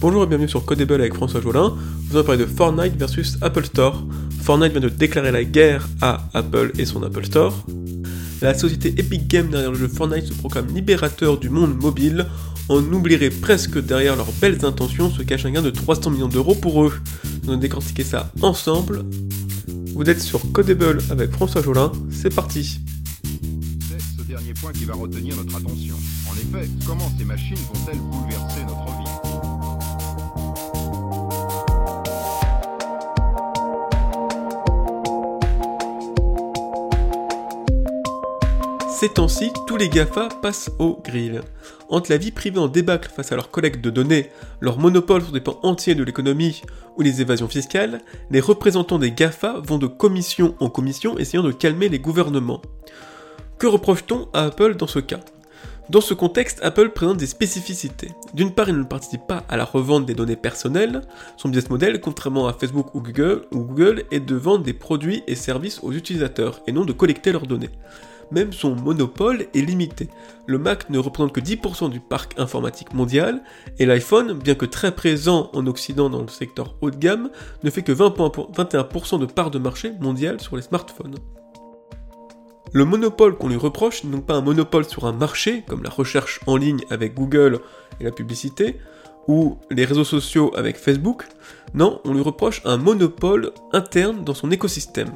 Bonjour et bienvenue sur Codable avec François Jolin. Vous allons parler de Fortnite versus Apple Store. Fortnite vient de déclarer la guerre à Apple et son Apple Store. La société Epic Games derrière le jeu Fortnite se proclame libérateur du monde mobile. On oublierait presque derrière leurs belles intentions se cache un gain de 300 millions d'euros pour eux. Nous allons décortiquer ça ensemble. Vous êtes sur Codable avec François Jolin, c'est parti C'est ce dernier point qui va retenir notre attention. En effet, comment ces machines vont-elles bouleverser notre vie? Ces temps-ci, tous les GAFA passent au grill. Entre la vie privée en débâcle face à leur collecte de données, leur monopole sur des pans entiers de l'économie ou les évasions fiscales, les représentants des GAFA vont de commission en commission essayant de calmer les gouvernements. Que reproche-t-on à Apple dans ce cas? Dans ce contexte, Apple présente des spécificités. D'une part, il ne participe pas à la revente des données personnelles. Son business model, contrairement à Facebook Google, ou Google, est de vendre des produits et services aux utilisateurs et non de collecter leurs données même son monopole est limité. Le Mac ne représente que 10% du parc informatique mondial, et l'iPhone, bien que très présent en Occident dans le secteur haut de gamme, ne fait que 21% de part de marché mondial sur les smartphones. Le monopole qu'on lui reproche n'est donc pas un monopole sur un marché, comme la recherche en ligne avec Google et la publicité, ou les réseaux sociaux avec Facebook, non, on lui reproche un monopole interne dans son écosystème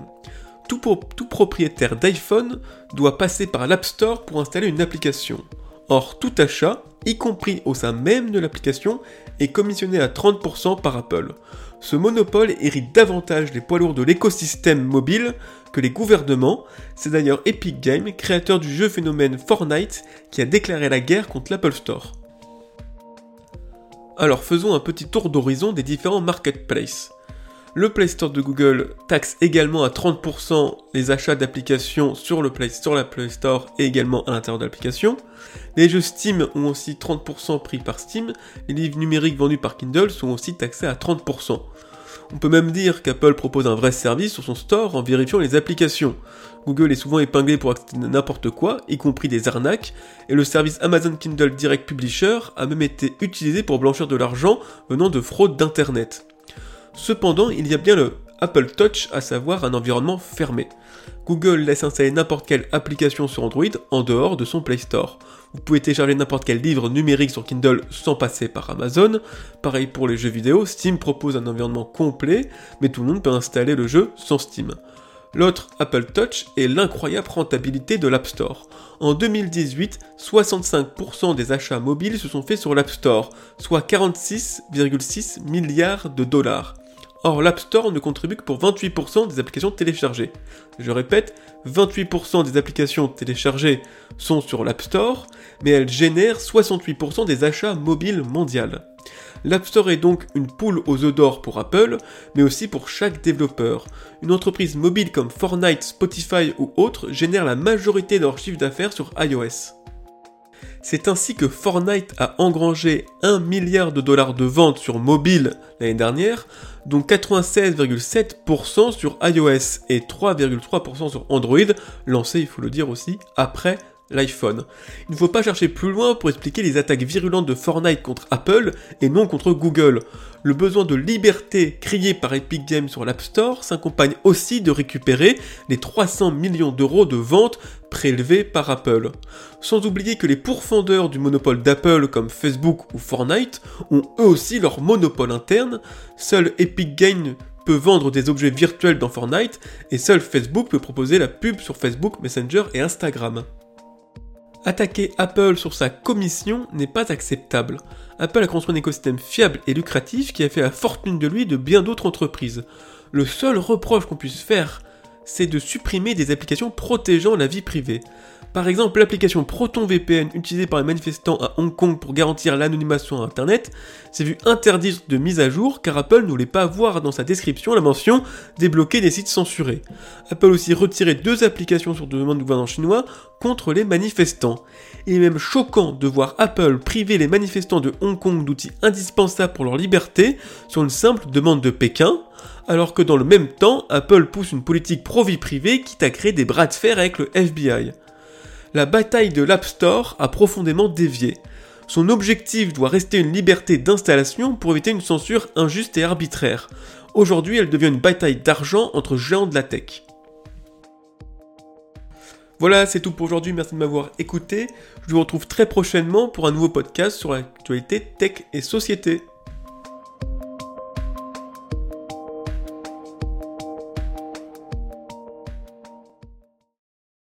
tout, propriétaire d'iPhone doit passer par l'App Store pour installer une application. Or, tout achat, y compris au sein même de l'application, est commissionné à 30% par Apple. Ce monopole hérite davantage les poids lourds de l'écosystème mobile que les gouvernements. C'est d'ailleurs Epic Games, créateur du jeu phénomène Fortnite, qui a déclaré la guerre contre l'Apple Store. Alors faisons un petit tour d'horizon des différents marketplaces. Le Play Store de Google taxe également à 30% les achats d'applications sur le Play Store, la Play Store et également à l'intérieur de l'application. Les jeux Steam ont aussi 30% pris par Steam. Les livres numériques vendus par Kindle sont aussi taxés à 30%. On peut même dire qu'Apple propose un vrai service sur son store en vérifiant les applications. Google est souvent épinglé pour n'importe quoi, y compris des arnaques, et le service Amazon Kindle Direct Publisher a même été utilisé pour blanchir de l'argent venant de fraude d'Internet. Cependant, il y a bien le Apple Touch, à savoir un environnement fermé. Google laisse installer n'importe quelle application sur Android en dehors de son Play Store. Vous pouvez télécharger n'importe quel livre numérique sur Kindle sans passer par Amazon. Pareil pour les jeux vidéo, Steam propose un environnement complet, mais tout le monde peut installer le jeu sans Steam. L'autre Apple Touch est l'incroyable rentabilité de l'App Store. En 2018, 65% des achats mobiles se sont faits sur l'App Store, soit 46,6 milliards de dollars. Or, l'App Store ne contribue que pour 28% des applications téléchargées. Je répète, 28% des applications téléchargées sont sur l'App Store, mais elles génèrent 68% des achats mobiles mondiaux. L'App Store est donc une poule aux œufs d'or pour Apple, mais aussi pour chaque développeur. Une entreprise mobile comme Fortnite, Spotify ou autres génère la majorité de leur chiffre d'affaires sur iOS. C'est ainsi que Fortnite a engrangé 1 milliard de dollars de ventes sur mobile l'année dernière, dont 96,7% sur iOS et 3,3% sur Android, lancé, il faut le dire aussi, après Il ne faut pas chercher plus loin pour expliquer les attaques virulentes de Fortnite contre Apple et non contre Google. Le besoin de liberté crié par Epic Games sur l'App Store s'accompagne aussi de récupérer les 300 millions d'euros de ventes prélevés par Apple. Sans oublier que les pourfendeurs du monopole d'Apple comme Facebook ou Fortnite ont eux aussi leur monopole interne, seul Epic Games peut vendre des objets virtuels dans Fortnite et seul Facebook peut proposer la pub sur Facebook, Messenger et Instagram. Attaquer Apple sur sa commission n'est pas acceptable. Apple a construit un écosystème fiable et lucratif qui a fait la fortune de lui et de bien d'autres entreprises. Le seul reproche qu'on puisse faire, c'est de supprimer des applications protégeant la vie privée. Par exemple, l'application ProtonVPN utilisée par les manifestants à Hong Kong pour garantir l'anonymat sur Internet s'est vue interdite de mise à jour car Apple ne voulait pas voir dans sa description la mention débloquer des sites censurés. Apple aussi retiré deux applications sur demande du gouvernement chinois contre les manifestants. Il est même choquant de voir Apple priver les manifestants de Hong Kong d'outils indispensables pour leur liberté sur une simple demande de Pékin, alors que dans le même temps, Apple pousse une politique pro-vie privée qui à créer des bras de fer avec le FBI la bataille de l'App Store a profondément dévié. Son objectif doit rester une liberté d'installation pour éviter une censure injuste et arbitraire. Aujourd'hui, elle devient une bataille d'argent entre géants de la tech. Voilà, c'est tout pour aujourd'hui, merci de m'avoir écouté. Je vous retrouve très prochainement pour un nouveau podcast sur l'actualité tech et société.